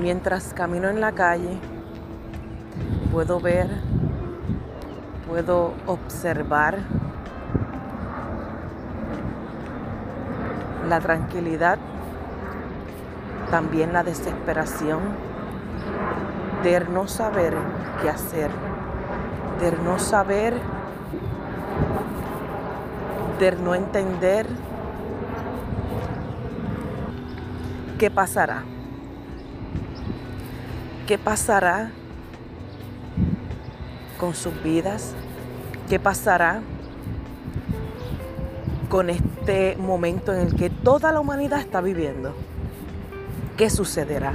Mientras camino en la calle, puedo ver, puedo observar la tranquilidad, también la desesperación de no saber qué hacer, de no saber, de no entender qué pasará. ¿Qué pasará con sus vidas? ¿Qué pasará con este momento en el que toda la humanidad está viviendo? ¿Qué sucederá?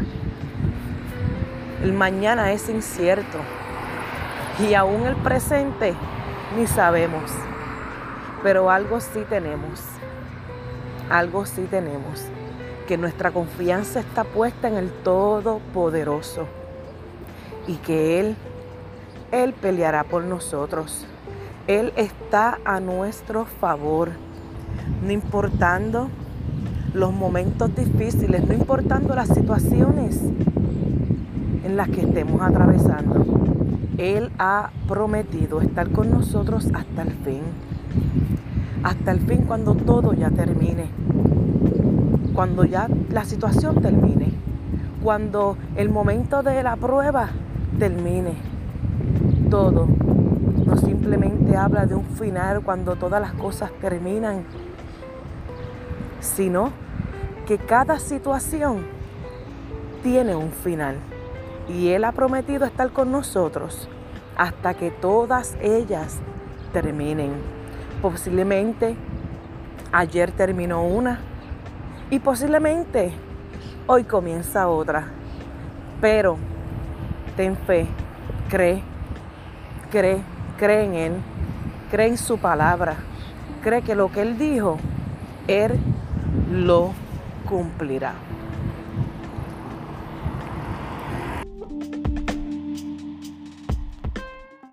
El mañana es incierto y aún el presente ni sabemos, pero algo sí tenemos, algo sí tenemos, que nuestra confianza está puesta en el Todopoderoso y que Él, Él peleará por nosotros. Él está a nuestro favor, no importando los momentos difíciles, no importando las situaciones en las que estemos atravesando. Él ha prometido estar con nosotros hasta el fin. Hasta el fin cuando todo ya termine. Cuando ya la situación termine. Cuando el momento de la prueba termine. Todo no simplemente habla de un final cuando todas las cosas terminan, sino que cada situación tiene un final. Y Él ha prometido estar con nosotros hasta que todas ellas terminen. Posiblemente ayer terminó una y posiblemente hoy comienza otra. Pero ten fe, cree, cree, cree en Él, cree en su palabra, cree que lo que Él dijo, Él lo cumplirá.